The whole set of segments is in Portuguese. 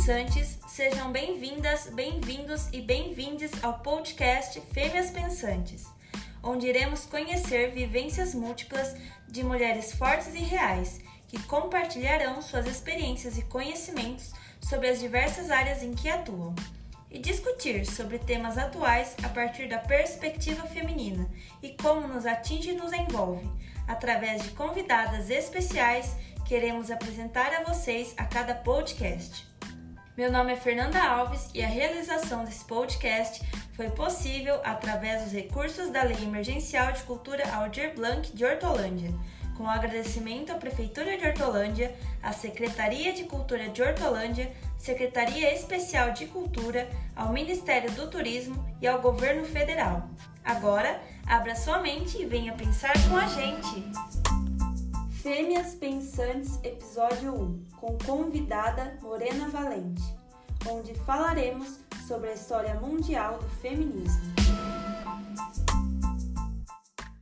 pensantes, sejam bem-vindas, bem-vindos e bem-vindes ao podcast Fêmeas Pensantes, onde iremos conhecer vivências múltiplas de mulheres fortes e reais que compartilharão suas experiências e conhecimentos sobre as diversas áreas em que atuam e discutir sobre temas atuais a partir da perspectiva feminina e como nos atinge e nos envolve. Através de convidadas especiais, queremos apresentar a vocês a cada podcast. Meu nome é Fernanda Alves e a realização desse podcast foi possível através dos recursos da Lei Emergencial de Cultura Aldir Blanc de Hortolândia com agradecimento à Prefeitura de Hortolândia, à Secretaria de Cultura de Hortolândia, Secretaria Especial de Cultura, ao Ministério do Turismo e ao Governo Federal. Agora, abra sua mente e venha pensar com a gente! Fêmeas Pensantes, Episódio 1, com convidada Morena Valente, onde falaremos sobre a história mundial do feminismo.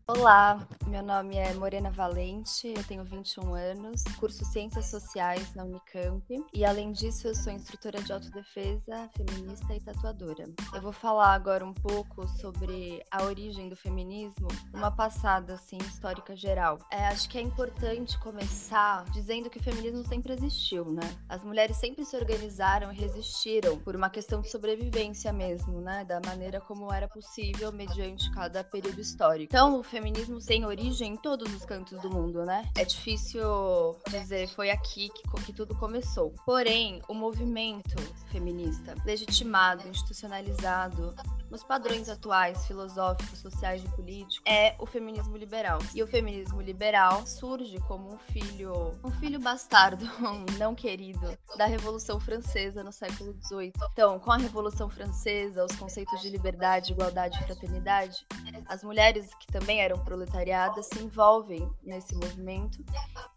Olá, meu nome é Morena Valente, eu tenho 21 anos, curso Ciências Sociais na Unicamp e, além disso, eu sou instrutora de autodefesa, feminista e tatuadora. Eu vou falar agora um pouco sobre a origem do feminismo, uma passada assim, histórica geral. É, acho que é importante começar dizendo que o feminismo sempre existiu, né? As mulheres sempre se organizaram e resistiram por uma questão de sobrevivência mesmo, né? Da maneira como era possível mediante cada período histórico. Então, o feminismo tem origem em todos os cantos do mundo, né? É difícil dizer foi aqui que, que tudo começou. Porém, o movimento feminista, legitimado, institucionalizado, nos padrões atuais, filosóficos, sociais e políticos, é o feminismo liberal. E o feminismo liberal surge como um filho, um filho bastardo, não querido, da Revolução Francesa no século XVIII. Então, com a Revolução Francesa, os conceitos de liberdade, igualdade e fraternidade, as mulheres que também eram proletariadas se envolvem nesse movimento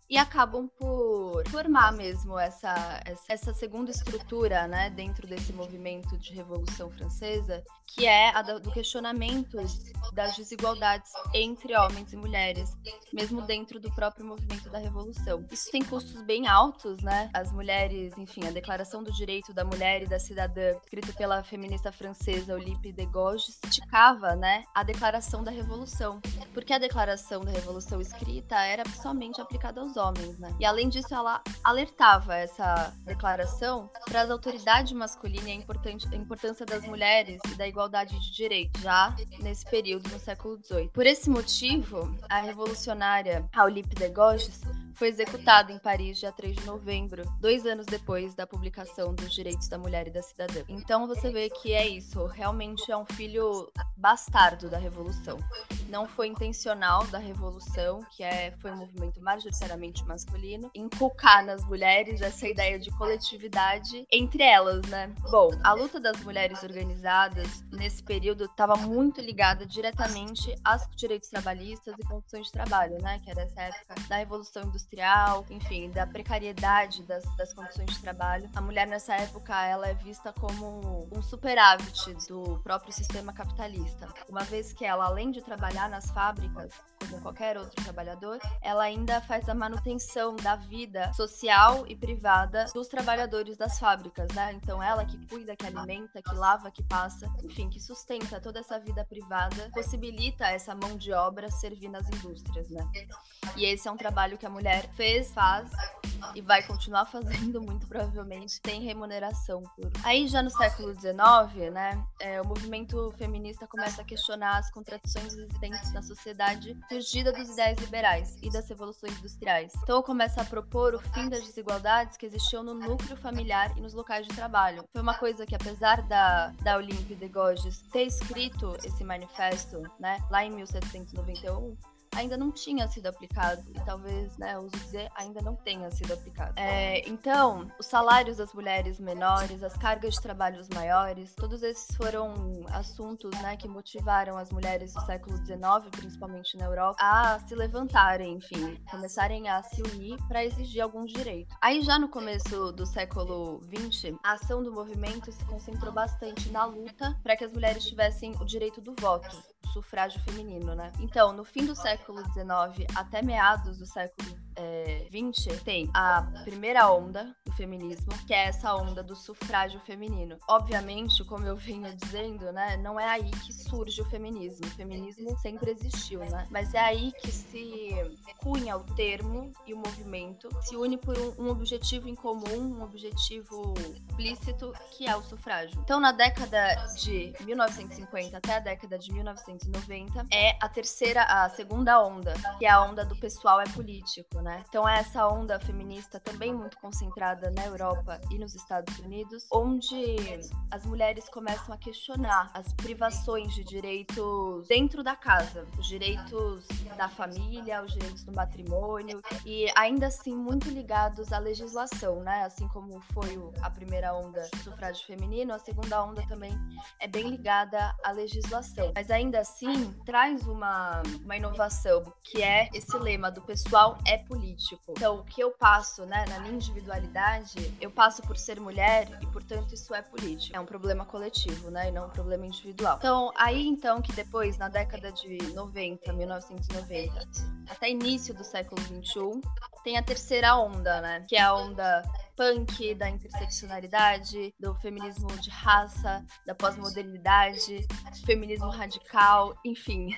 e acabam por formar mesmo essa, essa segunda estrutura né, dentro desse movimento de Revolução Francesa, que é a do questionamento das desigualdades entre homens e mulheres, mesmo dentro do próprio movimento da Revolução. Isso tem custos bem altos, né? As mulheres, enfim, a Declaração do Direito da Mulher e da Cidadã, escrita pela feminista francesa Olympe de Gouges, criticava né, a Declaração da Revolução, porque a Declaração da Revolução escrita era somente aplicada aos homens, né? E além disso, ela alertava essa declaração para as autoridades masculinas e a importância das mulheres e da igualdade de direitos, já nesse período no século XVIII. Por esse motivo, a revolucionária Aulipe de Gauges foi executada em Paris dia 3 de novembro, dois anos depois da publicação dos Direitos da Mulher e da Cidadã. Então você vê que é isso, realmente é um filho bastardo da Revolução. Não foi intencional da Revolução, que é, foi um movimento majoritariamente masculino, inculcar nas mulheres essa ideia de coletividade entre elas, né? Bom, a luta das mulheres organizadas nesse período estava muito ligada diretamente aos direitos trabalhistas e condições de trabalho, né? Que era essa época da Revolução Industrial industrial, enfim, da precariedade das, das condições de trabalho. A mulher nessa época ela é vista como um superávit do próprio sistema capitalista, uma vez que ela, além de trabalhar nas fábricas, como qualquer outro trabalhador, ela ainda faz a manutenção da vida social e privada dos trabalhadores das fábricas, né? Então ela que cuida, que alimenta, que lava, que passa, enfim, que sustenta toda essa vida privada, possibilita essa mão de obra servir nas indústrias, né? E esse é um trabalho que a mulher fez, faz e vai continuar fazendo, muito provavelmente, tem remuneração por. Aí já no século XIX, né, é, o movimento feminista começa a questionar as contradições existentes na sociedade surgida dos ideais liberais e das revoluções industriais. Então começa a propor o fim das desigualdades que existiam no núcleo familiar e nos locais de trabalho. Foi uma coisa que, apesar da, da Olympe de Gouges ter escrito esse manifesto, né, lá em 1791, ainda não tinha sido aplicado. E talvez, né, uso dizer, ainda não tenha sido aplicado. É, então, os salários das mulheres menores, as cargas de trabalhos maiores, todos esses foram assuntos né, que motivaram as mulheres do século XIX, principalmente na Europa, a se levantarem, enfim, começarem a se unir para exigir alguns direitos. Aí já no começo do século XX, a ação do movimento se concentrou bastante na luta para que as mulheres tivessem o direito do voto sufrágio feminino, né? Então, no fim do século XIX até meados do século é, 20, tem a primeira onda do feminismo, que é essa onda do sufrágio feminino. Obviamente, como eu vinha dizendo, né, não é aí que surge o feminismo. O feminismo sempre existiu, né? Mas é aí que se cunha o termo e o movimento, se une por um, um objetivo em comum, um objetivo explícito, que é o sufrágio. Então, na década de 1950 até a década de 1990, é a terceira, a segunda onda, que é a onda do pessoal é político, né? Então, é essa onda feminista também muito concentrada na Europa e nos Estados Unidos, onde as mulheres começam a questionar as privações de direitos dentro da casa, os direitos da família, os direitos do matrimônio e ainda assim muito ligados à legislação, né? Assim como foi a primeira onda do sufrágio feminino, a segunda onda também é bem ligada à legislação. Mas ainda assim traz uma, uma inovação que é esse lema do pessoal é político. Então, o que eu passo, né, na minha individualidade, eu passo por ser mulher e, portanto, isso é político. É um problema coletivo, né, e não um problema individual. Então, aí então que depois, na década de 90, 1990, até início do século 21, tem a terceira onda, né, que é a onda punk, da interseccionalidade, do feminismo de raça, da pós-modernidade, feminismo radical, enfim,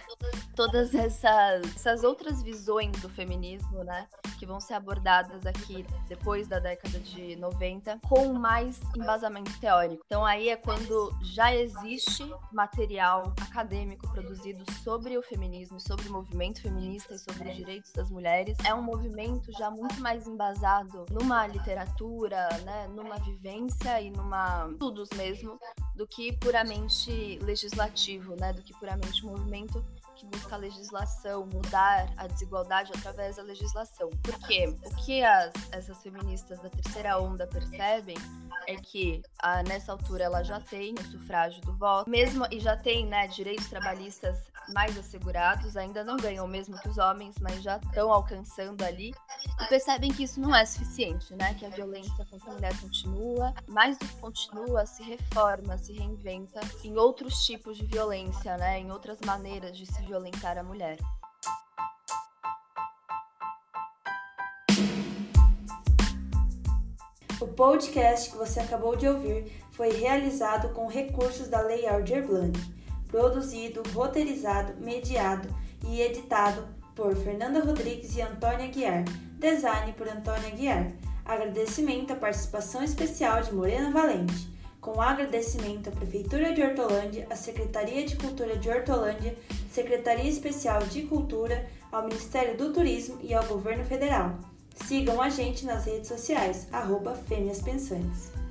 todas essas, essas outras visões do feminismo, né, que vão ser abordadas aqui depois da década de 90, com mais embasamento teórico. Então aí é quando já existe material acadêmico produzido sobre o feminismo, sobre o movimento feminista e sobre os direitos das mulheres. É um movimento já muito mais embasado numa literatura né, numa vivência e numa estudos mesmo, do que puramente legislativo, né, do que puramente movimento que busca a legislação, mudar a desigualdade através da legislação. Porque o que as, essas feministas da terceira onda percebem é que a, nessa altura ela já tem o sufrágio do voto, mesmo e já tem né, direitos trabalhistas mais assegurados, ainda não ganham o mesmo que os homens, mas já estão alcançando ali, e percebem que isso não é suficiente, né? Que a violência contra a mulher continua, mais do que continua, se reforma, se reinventa em outros tipos de violência, né? Em outras maneiras de se violentar a mulher. O podcast que você acabou de ouvir foi realizado com recursos da Lei Aldir Blanc produzido, roteirizado, mediado e editado por Fernanda Rodrigues e Antônia Guiar, design por Antônia Guiar. Agradecimento à participação especial de Morena Valente. Com agradecimento à Prefeitura de Hortolândia, à Secretaria de Cultura de Hortolândia, Secretaria Especial de Cultura, ao Ministério do Turismo e ao Governo Federal. Sigam a gente nas redes sociais, arroba Fêmeas Pensantes.